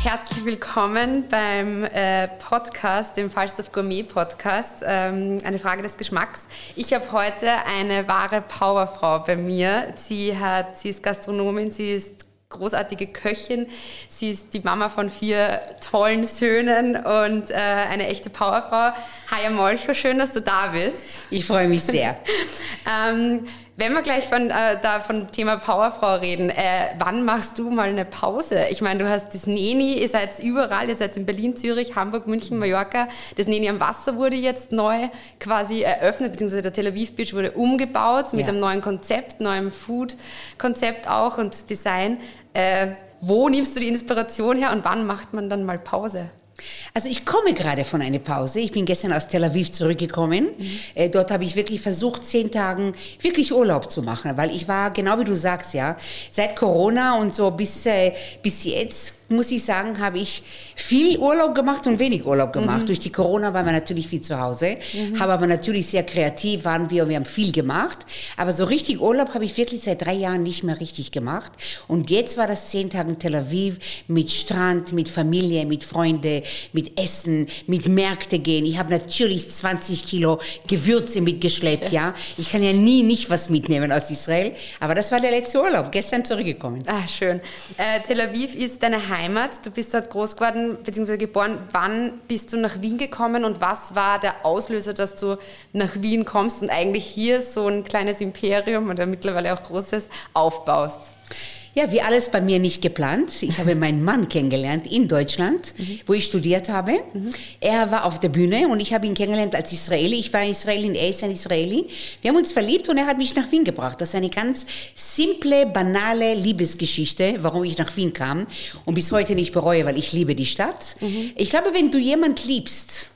Herzlich willkommen beim äh, Podcast, dem Falstaff Gourmet Podcast, ähm, eine Frage des Geschmacks. Ich habe heute eine wahre Powerfrau bei mir. Sie, hat, sie ist Gastronomin, sie ist großartige Köchin. Sie ist die Mama von vier tollen Söhnen und äh, eine echte Powerfrau. Haja Molcho, schön, dass du da bist. Ich freue mich sehr. ähm, wenn wir gleich von, äh, da von Thema Powerfrau reden, äh, wann machst du mal eine Pause? Ich meine, du hast das Neni, ihr seid überall, ihr seid in Berlin, Zürich, Hamburg, München, Mallorca. Das Neni am Wasser wurde jetzt neu quasi eröffnet, beziehungsweise der Tel Aviv Beach wurde umgebaut mit Ja. einem neuen Konzept, neuem Food-Konzept auch und Design. Äh, wo nimmst du die Inspiration her und wann macht man dann mal Pause? Also ich komme gerade von einer Pause. Ich bin gestern aus Tel Aviv zurückgekommen. Äh, dort habe ich wirklich versucht, zehn Tagen wirklich Urlaub zu machen, weil ich war, genau wie du sagst, ja, seit Corona und so bis, äh, bis jetzt muss ich sagen, habe ich viel Urlaub gemacht und wenig Urlaub gemacht. Durch die Corona waren wir natürlich viel zu Hause, haben aber natürlich sehr kreativ waren wir und wir haben viel gemacht. Aber so richtig Urlaub habe ich wirklich seit drei Jahren nicht mehr richtig gemacht. Und jetzt war das zehn Tage in Tel Aviv mit Strand, mit Familie, mit Freunde, mit Essen, mit Märkte gehen. Ich habe natürlich 20 Kilo Gewürze mitgeschleppt, ja. Ich kann ja nie nicht was mitnehmen aus Israel. Aber das war der letzte Urlaub, gestern zurückgekommen. Ah, schön. Äh, Tel Aviv ist deine Heimat. Du bist dort groß geworden bzw. geboren. Wann bist du nach Wien gekommen und was war der Auslöser, dass du nach Wien kommst und eigentlich hier so ein kleines Imperium oder mittlerweile auch großes aufbaust? Ja, wie alles bei mir nicht geplant. Ich habe meinen Mann kennengelernt in Deutschland, wo ich studiert habe. Er war auf der Bühne und ich habe ihn kennengelernt als Israeli. Ich war in Israel und er ist ein Israeli. Wir haben uns verliebt und er hat mich nach Wien gebracht. Das ist eine ganz simple, banale Liebesgeschichte, warum ich nach Wien kam und bis heute nicht bereue, weil ich liebe die Stadt. Ich glaube, wenn du jemand liebst,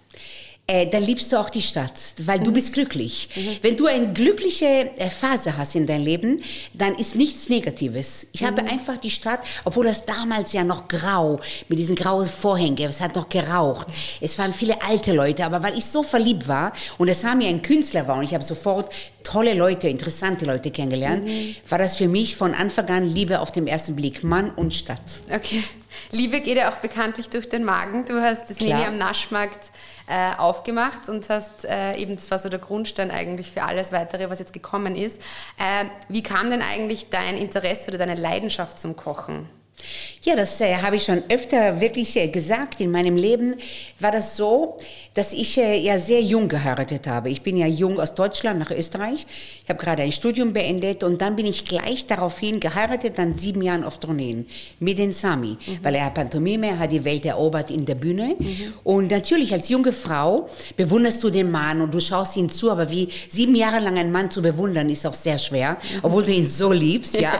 äh, dann liebst du auch die Stadt, weil du bist glücklich. Wenn du eine glückliche äh, Phase hast in deinem Leben, dann ist nichts Negatives. Ich habe einfach die Stadt, obwohl das damals ja noch grau, mit diesen grauen Vorhängen, es hat noch geraucht. Es waren viele alte Leute, aber weil ich so verliebt war und es haben mir ein Künstler war und ich habe sofort tolle Leute, interessante Leute kennengelernt, war das für mich von Anfang an Liebe auf den ersten Blick, Mann und Stadt. Okay. Liebe geht ja auch bekanntlich durch den Magen. Du hast das Klar. Neni am Naschmarkt äh, aufgemacht und hast äh, eben, das war so der Grundstein eigentlich für alles Weitere, was jetzt gekommen ist. Äh, wie kam denn eigentlich dein Interesse oder deine Leidenschaft zum Kochen? Ja, das äh, habe ich schon öfter wirklich äh, gesagt. In meinem Leben war das so, dass ich äh, ja sehr jung geheiratet habe. Ich bin ja jung aus Deutschland nach Österreich. Ich habe gerade ein Studium beendet und dann bin ich gleich daraufhin geheiratet, dann sieben Jahren auf Tourneen mit den Sami, weil er Pantomime, hat die Welt erobert in der Bühne. Und natürlich als junge Frau bewunderst du den Mann und du schaust ihn zu, aber wie sieben Jahre lang einen Mann zu bewundern, ist auch sehr schwer, obwohl du ihn so liebst, ja.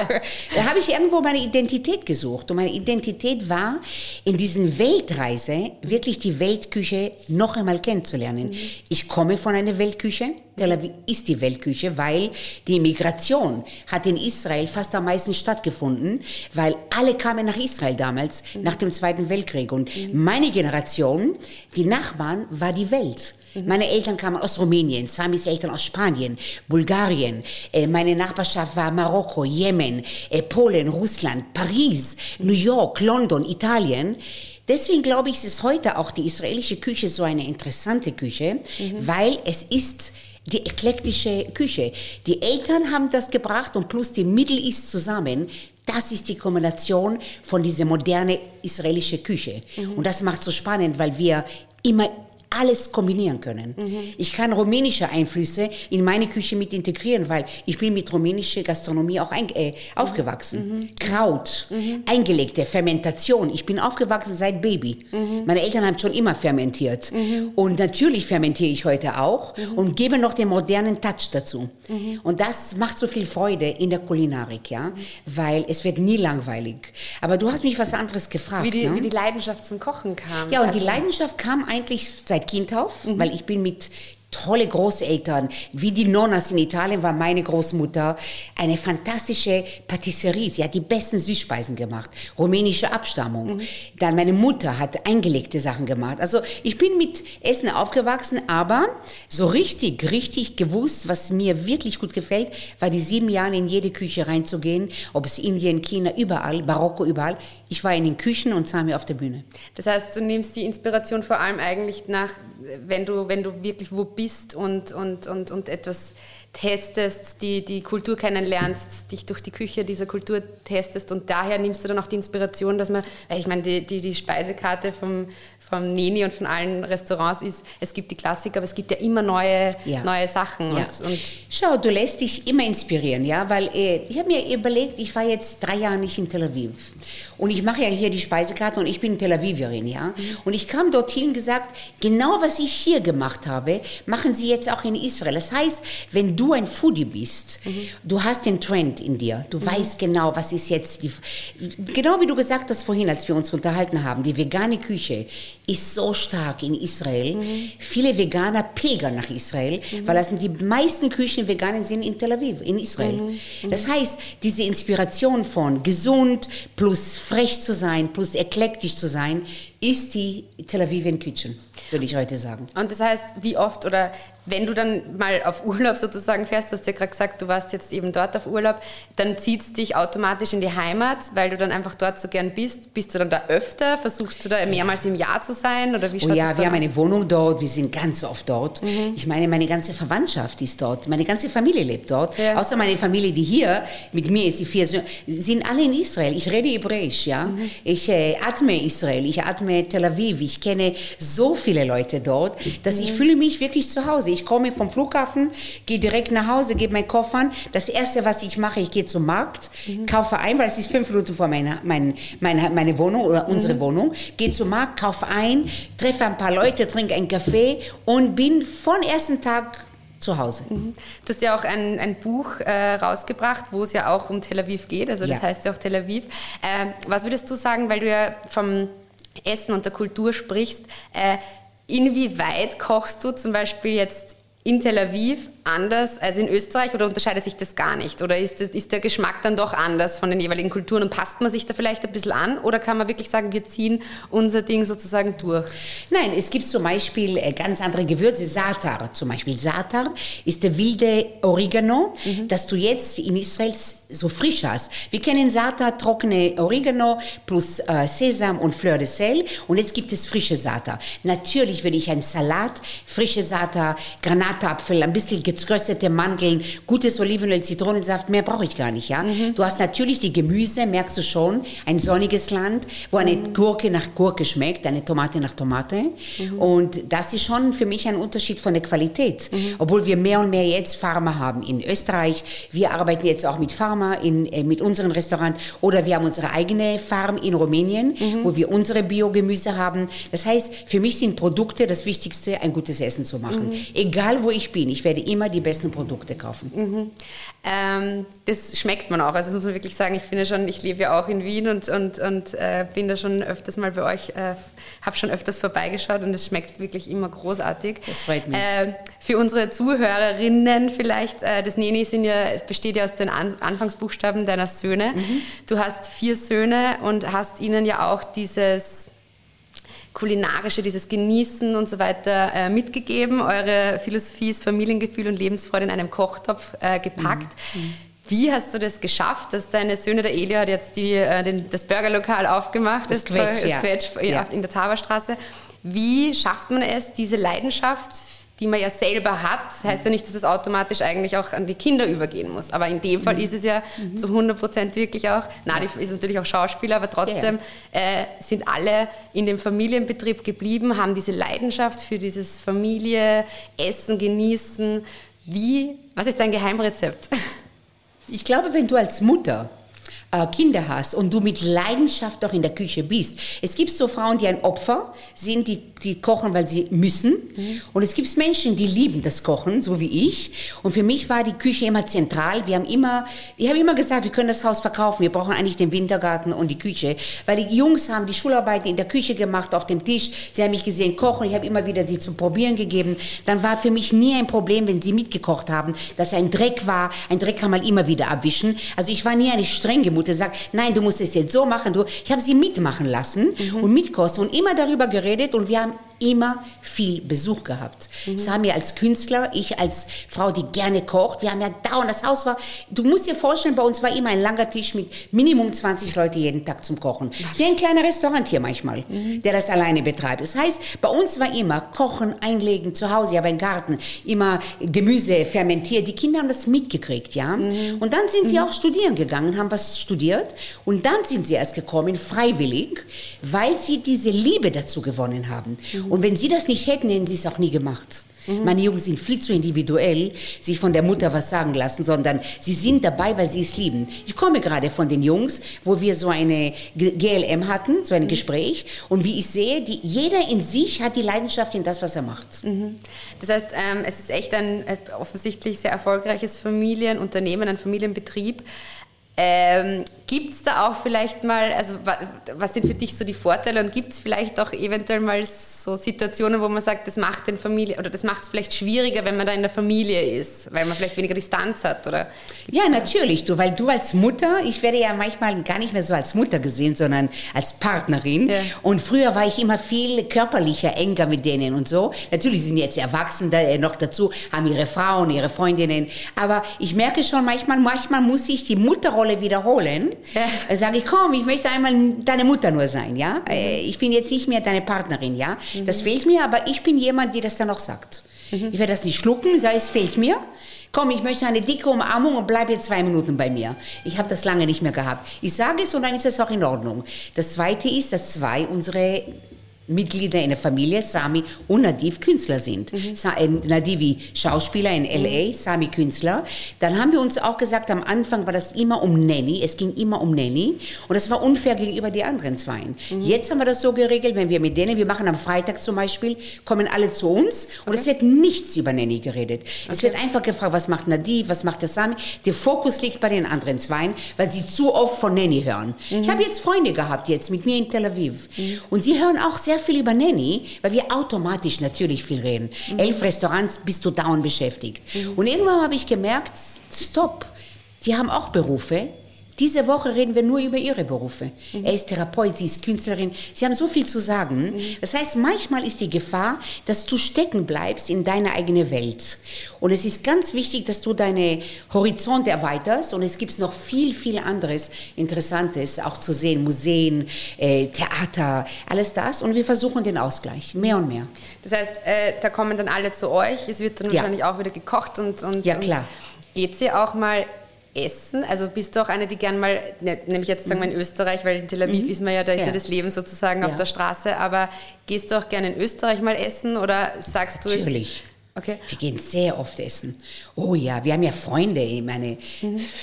Da habe ich irgendwo meine Identität gesucht. Und meine Identität war, in diesen Weltreise wirklich die Weltküche noch einmal kennenzulernen. Ich komme von einer Weltküche. Tel Aviv ist die Weltküche, weil die Migration hat in Israel fast am meisten stattgefunden, weil alle kamen nach Israel damals, nach dem Zweiten Weltkrieg. Und meine Generation, die Nachbarn, war die Welt. Meine Eltern kamen aus Rumänien, Samis Eltern aus Spanien, Bulgarien. Äh, meine Nachbarschaft war Marokko, Jemen, äh, Polen, Russland, Paris, New York, London, Italien. Deswegen glaube ich, ist heute auch die israelische Küche so eine interessante Küche, mhm. weil es ist die eklektische Küche. Die Eltern haben das gebracht und plus die Middle East zusammen. Das ist die Kombination von dieser modernen israelischen Küche. Mhm. Und das macht so spannend, weil wir immer alles kombinieren können. Mhm. Ich kann rumänische Einflüsse in meine Küche mit integrieren, weil ich bin mit rumänischer Gastronomie auch ein, äh, aufgewachsen. Mhm. Kraut, mhm. eingelegte Fermentation. Ich bin aufgewachsen seit Baby. Meine Eltern haben schon immer fermentiert. Und natürlich fermentiere ich heute auch und gebe noch den modernen Touch dazu. Und das macht so viel Freude in der Kulinarik, ja, weil es wird nie langweilig. Aber du hast mich was anderes gefragt. Wie die, ne? wie die Leidenschaft zum Kochen kam. Ja, und also. die Leidenschaft kam eigentlich seit seit Kind auf, mhm. weil ich bin mit tolle Großeltern, wie die Nonnas in Italien war meine Großmutter eine fantastische Patisserie. Sie hat die besten Süßspeisen gemacht, rumänische Abstammung. Mhm. Dann meine Mutter hat eingelegte Sachen gemacht. Also ich bin mit Essen aufgewachsen, aber so richtig, richtig gewusst, was mir wirklich gut gefällt, war die sieben Jahre in jede Küche reinzugehen, ob es Indien, China, überall, Marokko, überall. Ich war in den Küchen und sah mir auf der Bühne. Das heißt, du nimmst die Inspiration vor allem eigentlich nach, wenn du, wenn du wirklich wo bist, und, und, und, und etwas testest, die, die Kultur kennenlernst, dich durch die Küche dieser Kultur testest und daher nimmst du dann auch die Inspiration, dass man, ich meine, die, die, die Speisekarte vom, vom Neni und von allen Restaurants ist, es gibt die Klassiker, aber es gibt ja immer neue, ja. neue Sachen. Ja. Und, und Schau, du lässt dich immer inspirieren, ja, weil äh, ich habe mir überlegt, ich war jetzt drei Jahre nicht in Tel Aviv und ich mache ja hier die Speisekarte und ich bin Tel Aviverin, ja, mhm. und ich kam dorthin und gesagt, genau was ich hier gemacht habe, machen sie jetzt auch in Israel. Das heißt, wenn du ein Foodie bist, mhm. du hast den Trend in dir, du mhm. weißt genau, was ist jetzt die, genau wie du gesagt hast vorhin, als wir uns unterhalten haben, die vegane Küche ist so stark in Israel. Mhm. Viele Veganer pilgern nach Israel, mhm. weil das sind die meisten Küchen veganen sind in Tel Aviv, in Israel. Mhm. mhm. Das heißt, diese Inspiration von gesund plus frech zu sein, plus eklektisch zu sein, ist die Tel Avivian Kitchen, würde ich heute sagen. Und das heißt, wie oft oder wenn du dann mal auf Urlaub sozusagen fährst, du hast ja gerade gesagt, du warst jetzt eben dort auf Urlaub, dann zieht es dich automatisch in die Heimat, weil du dann einfach dort so gern bist. Bist du dann da öfter? Versuchst du da mehrmals im Jahr zu sein? Oder wie oh ja, wir haben eine Wohnung dort, wir sind ganz oft dort. Mhm. Ich meine, meine ganze Verwandtschaft ist dort, meine ganze Familie lebt dort. Ja. Außer meine Familie, die hier mit mir ist, die vier Söhne, sind alle in Israel. Ich rede Hebräisch, ja. Mhm. Ich äh, atme Israel, ich atme Tel Aviv. Ich kenne so viele Leute dort, dass ich fühle mich wirklich zu Hause. Ich komme vom Flughafen, gehe direkt nach Hause, gebe meinen Koffer an. Das Erste, was ich mache, ich gehe zum Markt, mhm. kaufe ein, weil es ist fünf Minuten vor meiner meine, meine, meine Wohnung oder unsere mhm. Wohnung, gehe zum Markt, kaufe ein, treffe ein paar Leute, trinke einen Kaffee und bin von ersten Tag zu Hause. Mhm. Du hast ja auch ein, ein Buch äh, rausgebracht, wo es ja auch um Tel Aviv geht, also das ja. heißt ja auch Tel Aviv. Äh, was würdest du sagen, weil du ja vom Essen und der Kultur sprichst, äh, inwieweit kochst du zum Beispiel jetzt in Tel Aviv anders als in Österreich oder unterscheidet sich das gar nicht? Oder ist, das, ist der Geschmack dann doch anders von den jeweiligen Kulturen und passt man sich da vielleicht ein bisschen an? Oder kann man wirklich sagen, wir ziehen unser Ding sozusagen durch? Nein, es gibt zum Beispiel äh, ganz andere Gewürze. Satar zum Beispiel. Satar ist der wilde Oregano, mhm. das du jetzt in Israel so frisch hast. Wir kennen Satar, trockene Oregano plus äh, Sesam und Fleur de Sel. Und jetzt gibt es frische Satar. Natürlich, wenn ich einen Salat, frische Satar, Granatapfel, ein bisschen geröstete Mandeln, gutes Olivenöl, Zitronensaft, mehr brauche ich gar nicht, ja. Mhm. Du hast natürlich die Gemüse, merkst du schon, ein sonniges Land, wo eine mhm. Gurke nach Gurke schmeckt, eine Tomate nach Tomate. Mhm. Und das ist schon für mich ein Unterschied von der Qualität. Mhm. Obwohl wir mehr und mehr jetzt Pharma haben in Österreich. Wir arbeiten jetzt auch mit Pharma in, äh, mit unserem Restaurant oder wir haben unsere eigene Farm in Rumänien, mhm. wo wir unsere Biogemüse haben. Das heißt, für mich sind Produkte das Wichtigste, ein gutes Essen zu machen. Mhm. Egal wo ich bin, ich werde immer die besten Produkte kaufen. Mhm. Ähm, das schmeckt man auch. Also das muss man wirklich sagen, ich bin ja schon, ich lebe ja auch in Wien und, und, und äh, bin da schon öfters mal bei euch, äh, habe schon öfters vorbeigeschaut und es schmeckt wirklich immer großartig. Das freut mich. Äh, für unsere Zuhörerinnen vielleicht, äh, das Neni ja, besteht ja aus den An Anfangsbuchstaben deiner Söhne. Mhm. Du hast vier Söhne und hast ihnen ja auch dieses kulinarische, dieses Genießen und so weiter äh, mitgegeben. Eure Philosophie ist Familiengefühl und Lebensfreude in einem Kochtopf äh, gepackt. Mhm. Wie hast du das geschafft, dass deine Söhne, der Elio hat jetzt die, äh, den, das Burgerlokal aufgemacht, Das das, Quetsch, ja. Quetsch Ja. in der Taberstraße. Wie schafft man es, diese Leidenschaft, die man ja selber hat, heißt ja nicht, dass es automatisch eigentlich auch an die Kinder übergehen muss. Aber in dem Mhm. Fall ist es ja zu 100 Prozent wirklich auch, Nadi ist natürlich auch Schauspieler, aber trotzdem äh, sind alle in dem Familienbetrieb geblieben, haben diese Leidenschaft für dieses Familie, Essen, Genießen. Wie, was ist dein Geheimrezept? Ich glaube, wenn du als Mutter äh, Kinder hast und du mit Leidenschaft auch in der Küche bist. Es gibt so Frauen, die ein Opfer sind, die, die kochen, weil sie müssen. Und es gibt Menschen, die lieben das Kochen, so wie ich. Und für mich war die Küche immer zentral. Wir haben immer, ich habe immer gesagt, wir können das Haus verkaufen. Wir brauchen eigentlich den Wintergarten und die Küche. Weil die Jungs haben die Schularbeiten in der Küche gemacht, auf dem Tisch. Sie haben mich gesehen kochen. Ich habe immer wieder sie zum Probieren gegeben. Dann war für mich nie ein Problem, wenn sie mitgekocht haben, dass ein Dreck war. Ein Dreck kann man immer wieder abwischen. Also ich war nie eine strenge Mutter, sagt, nein, du musst es jetzt so machen. Du, ich habe sie mitmachen lassen und mitkosten und immer darüber geredet und wir haben um, immer viel Besuch gehabt. Das haben wir als Künstler, ich als Frau, die gerne kocht, wir haben ja dauernd, das Haus war, du musst dir vorstellen, bei uns war immer ein langer Tisch mit Minimum 20 Leute jeden Tag zum Kochen. Wie ein kleiner Restaurant hier manchmal, der das alleine betreibt. Das heißt, bei uns war immer Kochen, Einlegen, zu Hause, habe einen Garten, immer Gemüse fermentiert. Die Kinder haben das mitgekriegt, ja. Und dann sind sie auch studieren gegangen, haben was studiert und dann sind sie erst gekommen, freiwillig, weil sie diese Liebe dazu gewonnen haben. Und wenn sie das nicht hätten, hätten sie es auch nie gemacht. Meine Jungs sind viel zu individuell, sich von der Mutter was sagen lassen, sondern sie sind dabei, weil sie es lieben. Ich komme gerade von den Jungs, wo wir so eine GLM hatten, so ein Gespräch. Und wie ich sehe, die, jeder in sich hat die Leidenschaft in das, was er macht. Das heißt, ähm, es ist echt ein äh, offensichtlich sehr erfolgreiches Familienunternehmen, ein Familienbetrieb. Ähm, gibt es da auch vielleicht mal, also wa, was sind für dich so die Vorteile und gibt es vielleicht auch eventuell mal so Situationen, wo man sagt, das macht den Familie oder das macht es vielleicht schwieriger, wenn man da in der Familie ist, weil man vielleicht weniger Distanz hat oder Ja, natürlich, du, weil du als Mutter, ich werde ja manchmal gar nicht mehr so als Mutter gesehen, sondern als Partnerin. Ja. Und früher war ich immer viel körperlicher, enger mit denen und so. Natürlich sind jetzt Erwachsene äh, noch dazu, haben ihre Frauen, ihre Freundinnen. Aber ich merke schon manchmal, manchmal muss ich die Mutterrolle wiederholen. Ja. Sage ich, komm, ich möchte einmal deine Mutter nur sein, ja. Äh, Ich bin jetzt nicht mehr deine Partnerin, ja. Das fehlt mir, aber ich bin jemand, der das dann auch sagt. Ich werde das nicht schlucken, sage, es fehlt mir. Komm, ich möchte eine dicke Umarmung und bleib jetzt zwei Minuten bei mir. Ich habe das lange nicht mehr gehabt. Ich sage es und dann ist es auch in Ordnung. Das Zweite ist, dass zwei unsere Mitglieder in der Familie, Sami und Nadiv, Künstler sind. Sa äh, Nadivi Schauspieler in L.A., Sami Künstler. Dann haben wir uns auch gesagt, am Anfang war das immer um Nanny, es ging immer um Nanny und das war unfair gegenüber die anderen Zweien. Jetzt haben wir das so geregelt, wenn wir mit denen, wir machen am Freitag zum Beispiel, kommen alle zu uns und es wird nichts über Nanny geredet. Es wird einfach gefragt, was macht Nadiv, was macht der Sami. Der Fokus liegt bei den anderen Zweien, weil sie zu oft von Nanny hören. Ich habe jetzt Freunde gehabt jetzt mit mir in Tel Aviv und sie hören auch sehr viel über Nanny, weil wir automatisch natürlich viel reden. Elf Restaurants bist du dauernd beschäftigt. Und irgendwann habe ich gemerkt, stopp, die haben auch Berufe. Diese Woche reden wir nur über ihre Berufe. Er ist Therapeut, sie ist Künstlerin. Sie haben so viel zu sagen. Das heißt, manchmal ist die Gefahr, dass du stecken bleibst in deiner eigenen Welt. Und es ist ganz wichtig, dass du deine Horizonte erweiterst. Und es gibt noch viel, viel anderes Interessantes auch zu sehen. Museen, äh, Theater, alles das. Und wir versuchen den Ausgleich, mehr und mehr. Das heißt, äh, da kommen dann alle zu euch, es wird dann Ja. wahrscheinlich auch wieder gekocht und, und Ja, klar. Geht sie auch mal essen? Also bist du auch eine, die gern mal, ne, nämlich jetzt sagen wir in Österreich, weil in Tel Aviv ist man ja, da ist ja, Mhm. Ja. das Leben sozusagen auf Ja. der Straße, aber gehst du auch gerne in Österreich mal essen oder sagst du es? Natürlich. Okay. Wir gehen sehr oft essen. Oh ja, wir haben ja Freunde. Ich meine,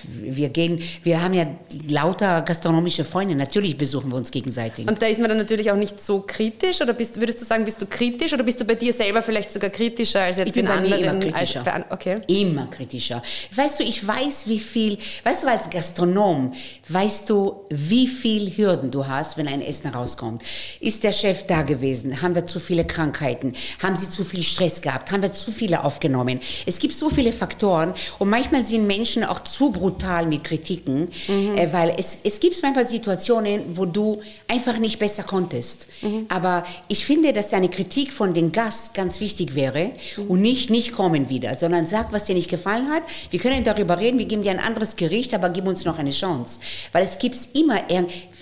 wir gehen, wir haben ja lauter gastronomische Freunde. Natürlich besuchen wir uns gegenseitig. Und da ist man dann natürlich auch nicht so kritisch oder bist, würdest du sagen, bist du kritisch oder bist du bei dir selber vielleicht sogar kritischer als jetzt Ich bin in bei mir anderen? immer kritischer. Als, okay. Immer kritischer. Weißt du, ich weiß, wie viel, weißt du, als Gastronom, weißt du, wie viel Hürden du hast, wenn ein Essen rauskommt. Ist der Chef da gewesen? Haben wir zu viele Krankheiten? Haben sie zu viel Stress gehabt? Haben wir zu viele aufgenommen. Es gibt so viele Faktoren und manchmal sind Menschen auch zu brutal mit Kritiken, mhm. äh, weil es, es gibt manchmal Situationen, wo du einfach nicht besser konntest. Mhm. Aber ich finde, dass deine Kritik von den Gast ganz wichtig wäre mhm. und nicht, nicht kommen wieder, sondern sag, was dir nicht gefallen hat. Wir können darüber reden, wir geben dir ein anderes Gericht, aber gib uns noch eine Chance. Weil es gibt immer,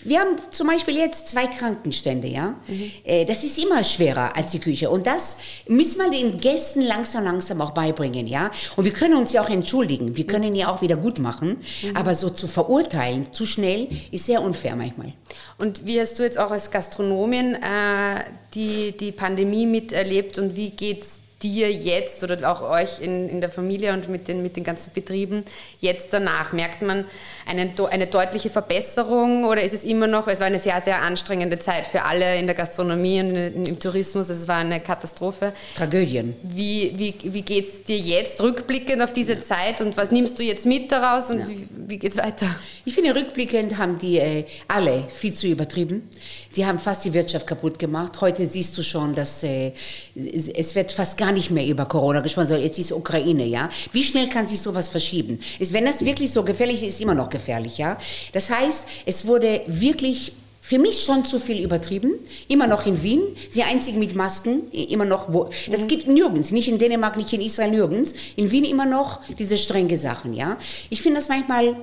wir haben zum Beispiel jetzt zwei Krankenstände, ja. Mhm. Das ist immer schwerer als die Küche und das müssen wir den Gästen langsam, langsam auch beibringen, ja. Und wir können uns ja auch entschuldigen, wir können ja auch wieder gut machen, mhm. aber so zu verurteilen, zu schnell, ist sehr unfair manchmal. Und wie hast du jetzt auch als Gastronomin äh, die, die Pandemie miterlebt und wie geht es dir jetzt oder auch euch in, in der Familie und mit den, mit den ganzen Betrieben jetzt danach? Merkt man eine, eine deutliche Verbesserung oder ist es immer noch, es war eine sehr, sehr anstrengende Zeit für alle in der Gastronomie und im Tourismus, es war eine Katastrophe. Tragödien. Wie, wie, wie geht es dir jetzt rückblickend auf diese ja. Zeit und was nimmst du jetzt mit daraus und ja. wie, wie geht es weiter? Ich finde, rückblickend haben die äh, alle viel zu übertrieben. Die haben fast die Wirtschaft kaputt gemacht. Heute siehst du schon, dass äh, es wird fast gar nicht mehr über Corona gesprochen. So, jetzt ist Ukraine, ja. Wie schnell kann sich sowas verschieben? Ist, wenn das wirklich so gefährlich ist, ist immer noch gefährlich, ja. Das heißt, es wurde wirklich für mich schon zu viel übertrieben. Immer noch in Wien. Die einzigen mit Masken. Immer noch wo. Das mhm. gibt nirgends. Nicht in Dänemark, nicht in Israel, nirgends. In Wien immer noch diese strenge Sachen, ja. Ich finde das manchmal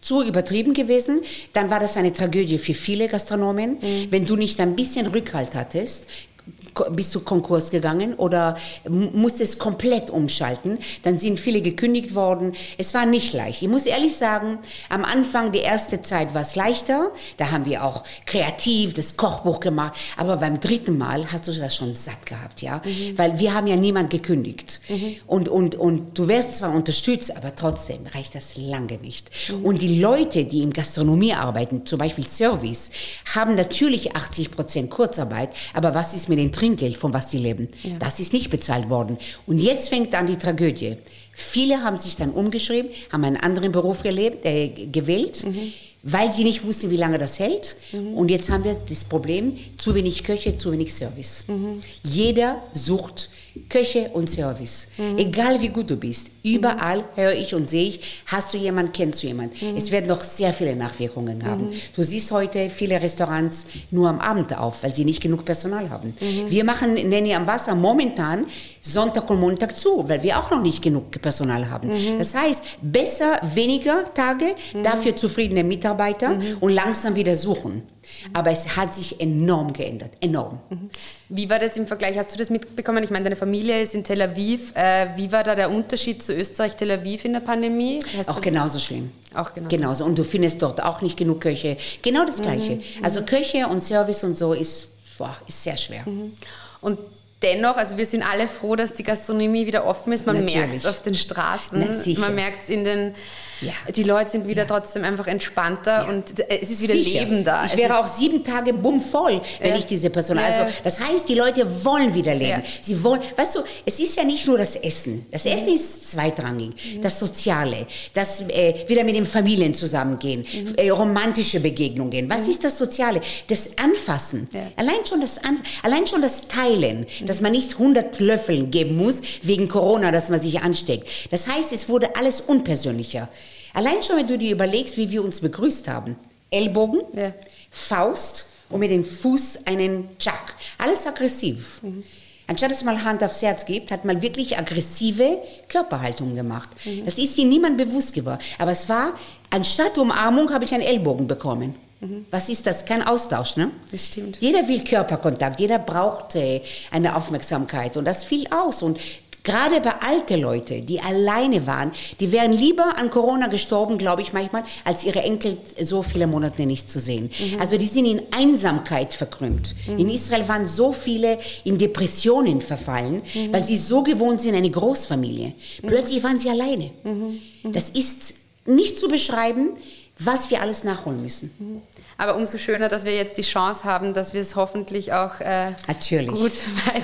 zu übertrieben gewesen, dann war das eine Tragödie für viele Gastronomen. Mhm. Wenn du nicht ein bisschen Rückhalt hattest, bist du Konkurs gegangen oder musstest komplett umschalten. Dann sind viele gekündigt worden. Es war nicht leicht. Ich muss ehrlich sagen, am Anfang, die erste Zeit war es leichter. Da haben wir auch kreativ das Kochbuch gemacht. Aber beim dritten Mal hast du das schon satt gehabt, ja? Mhm. Weil wir haben ja niemand gekündigt. Mhm. Und, und, und du wirst zwar unterstützt, aber trotzdem reicht das lange nicht. Mhm. Und die Leute, die in Gastronomie arbeiten, zum Beispiel Service, haben natürlich 80 Prozent Kurzarbeit. Aber was ist mit den Trinkgeld, von was sie leben. Ja. Das ist nicht bezahlt worden. Und jetzt fängt an die Tragödie. Viele haben sich dann umgeschrieben, haben einen anderen Beruf gelebt, äh, gewählt, mhm. weil sie nicht wussten, wie lange das hält. Mhm. Und jetzt haben wir das Problem, zu wenig Köche, zu wenig Service. Mhm. Jeder sucht Köche und Service. Mhm. Egal wie gut du bist, überall mhm. höre ich und sehe ich, hast du jemanden, kennst du jemanden. Mhm. Es werden noch sehr viele Nachwirkungen haben. Mhm. Du siehst heute viele Restaurants nur am Abend auf, weil sie nicht genug Personal haben. Mhm. Wir machen Nanny am Wasser momentan Sonntag und Montag zu, weil wir auch noch nicht genug Personal haben. Mhm. Das heißt, besser weniger Tage, dafür zufriedene Mitarbeiter und langsam wieder suchen. Aber es hat sich enorm geändert, enorm. Wie war das im Vergleich? Hast du das mitbekommen? Ich meine, deine Familie ist in Tel Aviv. Äh, wie war da der Unterschied zu Österreich, Tel Aviv in der Pandemie? Hast auch genauso schlimm. Auch genauso. genauso. Und du findest dort auch nicht genug Köche. Genau das Gleiche. Mhm. Also Köche und Service und so ist, boah, ist sehr schwer. Mhm. Und dennoch, also wir sind alle froh, dass die Gastronomie wieder offen ist. Man merkt es auf den Straßen, man merkt es in den ja. Die Leute sind wieder trotzdem einfach entspannter ja. und es ist wieder Sicher. Leben da. Ich wäre auch sieben Tage bummvoll, wenn ja. ich diese Person. Also das heißt, die Leute wollen wieder leben. Sie wollen, weißt du, es ist ja nicht nur das Essen. Das Essen mhm. ist zweitrangig. Mhm. Das Soziale, das äh, wieder mit den Familien zusammengehen, mhm. äh, romantische Begegnungen. Was mhm. ist das Soziale? Das Anfassen. Allein schon das An allein schon das Teilen, mhm. dass man nicht 100 Löffel geben muss wegen Corona, dass man sich ansteckt. Das heißt, es wurde alles unpersönlicher. Allein schon, wenn du dir überlegst, wie wir uns begrüßt haben. Ellbogen, ja. Faust und mit dem Fuß einen Chuck. Alles aggressiv. Mhm. Anstatt dass man Hand aufs Herz gibt, hat man wirklich aggressive Körperhaltung gemacht. Mhm. Das ist dir niemand bewusst geworden. Aber es war, anstatt Umarmung habe ich einen Ellbogen bekommen. Mhm. Was ist das? Kein Austausch, ne? Das stimmt. Jeder will Körperkontakt, jeder braucht äh, eine Aufmerksamkeit und das fiel aus. Und Gerade bei alten Leuten, die alleine waren, die wären lieber an Corona gestorben, glaube ich manchmal, als ihre Enkel so viele Monate nicht zu sehen. Mhm. Also die sind in Einsamkeit verkrümmt. Mhm. In Israel waren so viele in Depressionen verfallen, mhm. weil sie so gewohnt sind, eine Großfamilie. Plötzlich waren sie alleine. Mhm. Mhm. Das ist nicht zu beschreiben, was wir alles nachholen müssen. Aber umso schöner, dass wir jetzt die Chance haben, dass wir es hoffentlich auch äh, Natürlich. gut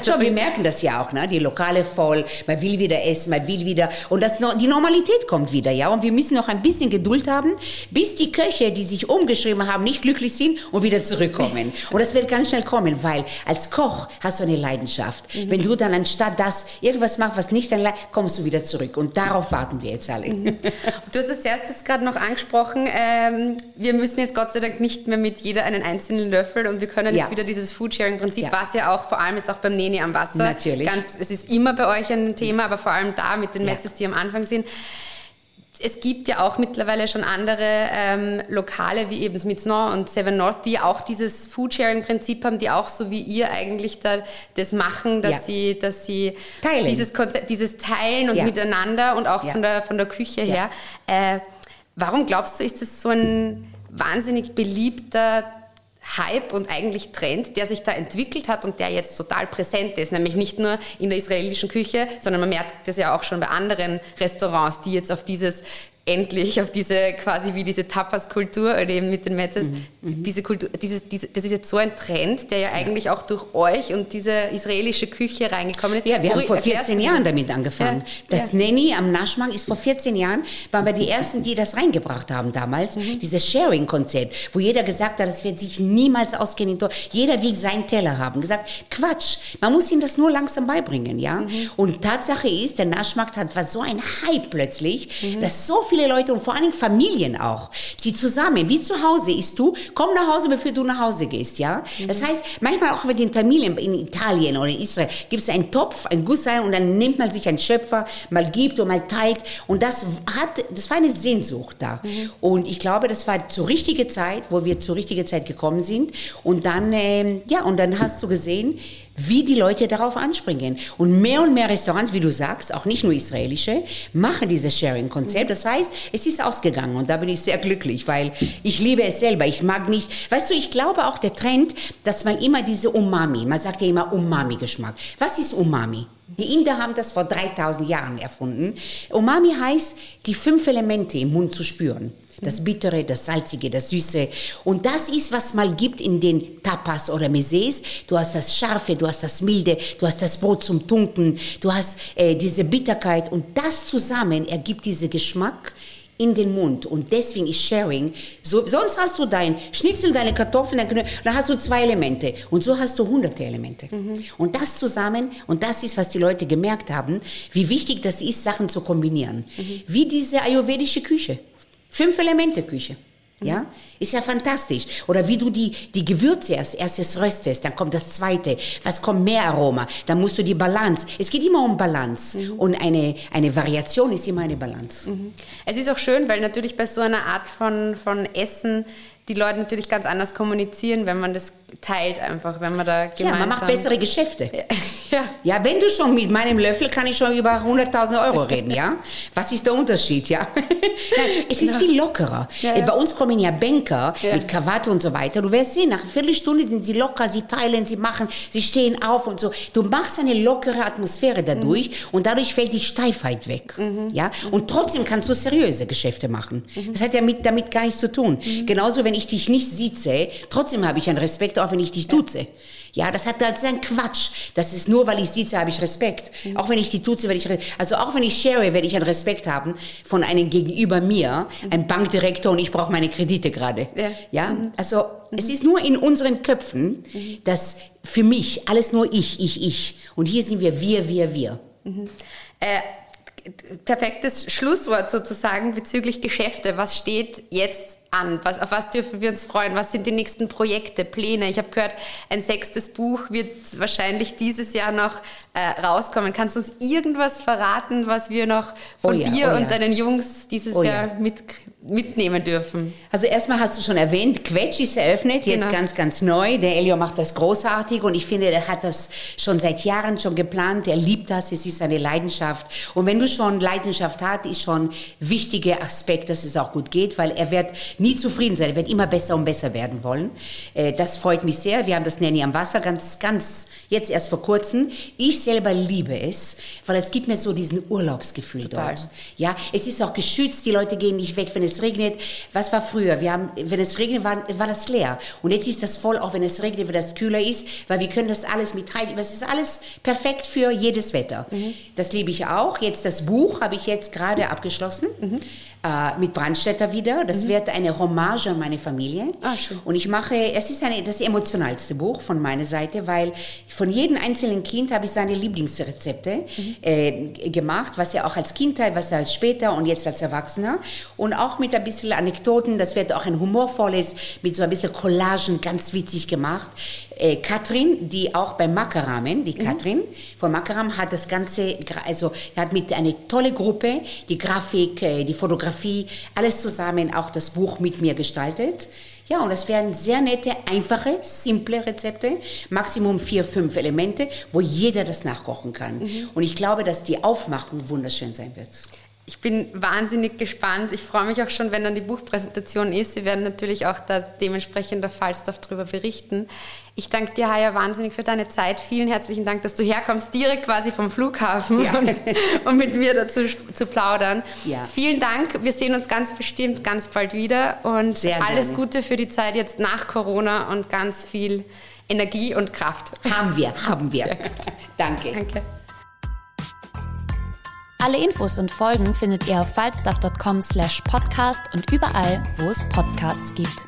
So, wir merken das ja auch, ne? die Lokale voll, man will wieder essen, man will wieder, und das, die Normalität kommt wieder, ja, und wir müssen noch ein bisschen Geduld haben, bis die Köche, die sich umgeschrieben haben, nicht glücklich sind und wieder zurückkommen. und das wird ganz schnell kommen, weil als Koch hast du eine Leidenschaft. Wenn du dann anstatt das irgendwas machst, was nicht dein Le kommst du wieder zurück. Und darauf warten wir jetzt alle. Du hast es jetzt gerade noch angesprochen, ähm, wir müssen jetzt Gott sei Dank nicht mehr mit jeder einen einzelnen Löffel und wir können Ja. jetzt wieder dieses Foodsharing-Prinzip, Ja. was ja auch vor allem jetzt auch beim Neni am Wasser, Natürlich. ganz, es ist immer bei euch ein Thema, aber vor allem da mit den Ja. Metzes, die am Anfang sind. Es gibt ja auch mittlerweile schon andere ähm, Lokale wie eben Smith's North und Seven North, die auch dieses Foodsharing-Prinzip haben, die auch so wie ihr eigentlich da das machen, dass Ja. sie, dass sie Teilen. dieses Konzept, dieses Teilen und Ja. miteinander und auch Ja. von der von der Küche her. Äh, warum glaubst du, ist das so ein wahnsinnig beliebter Hype und eigentlich Trend, der sich da entwickelt hat und der jetzt total präsent ist, nämlich nicht nur in der israelischen Küche, sondern man merkt das ja auch schon bei anderen Restaurants, die jetzt auf dieses endlich auf diese quasi wie diese Tapas-Kultur oder eben mit den Metzes, Mhm, diese Kultur, dieses, diese, das ist jetzt so ein Trend, der ja eigentlich auch durch euch und diese israelische Küche reingekommen ist. Ja, wir haben Wo- vor erklärst 14 du Jahren damit angefangen. Ja, Das ja. Nanny am Naschmarkt ist vor 14 Jahren, waren wir die Ersten, die das reingebracht haben damals. Mhm. Dieses Sharing-Konzept, wo jeder gesagt hat, das wird sich niemals ausgehen. in Jeder will seinen Teller haben. Gesagt, Quatsch, man muss ihm das nur langsam beibringen, ja. Mhm. Und Tatsache ist, der Naschmarkt hat war so ein Hype plötzlich, Mhm. dass so viele Leute und vor allen Dingen Familien auch, die zusammen, wie zu Hause isst du, komm nach Hause, bevor du nach Hause gehst, ja. Das heißt, manchmal auch mit den Familien in Italien oder in Israel gibt es einen Topf, ein Gussein und dann nimmt man sich einen Schöpfer, mal gibt und mal teilt und das hat, das war eine Sehnsucht da. Und ich glaube, das war zur richtigen Zeit, wo wir zur richtigen Zeit gekommen sind und dann, ähm, ja, und dann hast du gesehen, wie die Leute darauf anspringen. Und mehr und mehr Restaurants, wie du sagst, auch nicht nur israelische, machen dieses Sharing-Konzept. Das heißt, es ist ausgegangen und da bin ich sehr glücklich, weil ich liebe es selber. Ich mag nicht, weißt du, ich glaube auch der Trend, dass man immer diese Umami, man sagt ja immer Umami-Geschmack. Was ist Umami? Die Inder haben das vor 3000 Jahren erfunden. Umami heißt, die fünf Elemente im Mund zu spüren. Das Bittere, das Salzige, das Süße. Und das ist, was mal gibt in den Tapas oder Mezés. Du hast das Scharfe, du hast das Milde, du hast das Brot zum Tunken, du hast äh, diese Bitterkeit. Und das zusammen ergibt diesen Geschmack in den Mund. Und deswegen ist Sharing, so, sonst hast du dein Schnitzel, deine Kartoffeln, dein dann hast du zwei Elemente. Und so hast du hunderte Elemente. Und das zusammen, und das ist, was die Leute gemerkt haben, wie wichtig das ist, Sachen zu kombinieren. Wie diese ayurvedische Küche. Fünf Elemente Küche. Ja, ist ja fantastisch. Oder wie du die, die Gewürze erst, erstes röstest, dann kommt das zweite. Was kommt mehr Aroma? Dann musst du die Balance. Es geht immer um Balance. Und eine, eine Variation ist immer eine Balance. Es ist auch schön, weil natürlich bei so einer Art von, von Essen die Leute natürlich ganz anders kommunizieren, wenn man das teilt einfach, wenn man da Ja, gemeinsam... man macht bessere Geschäfte. Ja. Ja, wenn du schon mit meinem Löffel kann ich schon über 100.000 Euro reden, ja? Was ist der Unterschied, ja? Nein, es ist viel lockerer. Ja, ja. Bei uns kommen ja Banker Ja. mit Krawatte und so weiter. Du wirst sehen, nach einer Viertelstunde sind sie locker, sie teilen, sie machen, sie stehen auf und so. Du machst eine lockere Atmosphäre dadurch und dadurch fällt die Steifheit weg, ja? Und trotzdem kannst du seriöse Geschäfte machen. Das hat ja mit, damit gar nichts zu tun. Genauso, wenn ich dich nicht sitze, trotzdem habe ich einen Respekt, auch wenn ich dich duze. Ja, das hat das ist ein Quatsch. Das ist nur, weil ich sitze, habe ich Respekt. Auch wenn ich die duze, werde ich, also auch wenn ich share, werde ich einen Respekt haben von einem gegenüber mir, ein Bankdirektor und ich brauche meine Kredite gerade. Ja. Ja, also es ist nur in unseren Köpfen, dass für mich alles nur ich, ich, ich. Und hier sind wir wir, wir, wir. Äh, perfektes Schlusswort sozusagen bezüglich Geschäfte. Was steht jetzt an? Was, auf was dürfen wir uns freuen? Was sind die nächsten Projekte, Pläne? Ich habe gehört, ein sechstes Buch wird wahrscheinlich dieses Jahr noch äh, rauskommen. Kannst du uns irgendwas verraten, was wir noch von Oh ja, dir oh und ja. deinen Jungs dieses Oh Jahr ja. mit, mitnehmen dürfen? Also erstmal hast du schon erwähnt, Quetsch ist eröffnet, jetzt Genau. ganz, ganz neu. Der Elio macht das großartig und ich finde, er hat das schon seit Jahren schon geplant. Er liebt das, es ist eine Leidenschaft. Und wenn du schon Leidenschaft hast, ist schon ein wichtiger Aspekt, dass es auch gut geht, weil er wird nie zufrieden sein, er wird immer besser und besser werden wollen. Äh, das freut mich sehr. Wir haben das Nanny am Wasser ganz, ganz jetzt erst vor kurzem. Ich selber liebe es, weil es gibt mir so diesen Urlaubsgefühl Total. dort. Ja, es ist auch geschützt, die Leute gehen nicht weg, wenn es regnet. Was war früher? Wir haben, wenn es regnet, war, war das leer. Und jetzt ist das voll, auch wenn es regnet, wenn das kühler ist, weil wir können das alles mit rein. Es ist alles perfekt für jedes Wetter. Mhm. Das liebe ich auch. Jetzt das Buch habe ich jetzt gerade abgeschlossen. Mhm äh, mit Brandstätter wieder. Das mhm. wird eine Hommage an meine Familie. Ah. Und ich mache, es ist eine, das emotionalste Buch von meiner Seite, weil von jedem einzelnen Kind habe ich seine Lieblingsrezepte mhm. äh, gemacht, was er auch als Kindheit, was er als später und jetzt als Erwachsener. Und auch mit ein bisschen Anekdoten, das wird auch ein humorvolles, mit so ein bisschen Collagen, ganz witzig gemacht äh, Katrin, die auch bei Makaramen, die mhm. Katrin von Makaram hat das Ganze, also hat mit einer tolle Gruppe die Grafik, äh, die Fotografie, alles zusammen auch das Buch mit mir gestaltet. Ja, und es werden sehr nette, einfache, simple Rezepte, Maximum vier, fünf Elemente, wo jeder das nachkochen kann. Mhm. Und ich glaube, dass die Aufmachung wunderschön sein wird. Ich bin wahnsinnig gespannt. Ich freue mich auch schon, wenn dann die Buchpräsentation ist. Sie werden natürlich auch da dementsprechend der Falstaff darüber berichten. Ich danke dir, Haya, wahnsinnig für deine Zeit. Vielen herzlichen Dank, dass du herkommst, direkt quasi vom Flughafen, ja. und, um mit mir dazu zu plaudern. Ja. Vielen Dank. Wir sehen uns ganz bestimmt ganz bald wieder und Sehr alles gerne. Gute für die Zeit jetzt nach Corona und ganz viel Energie und Kraft. Haben wir, haben wir. Danke. Danke. Alle Infos und Folgen findet ihr auf falstaff.com slash podcast und überall, wo es Podcasts gibt.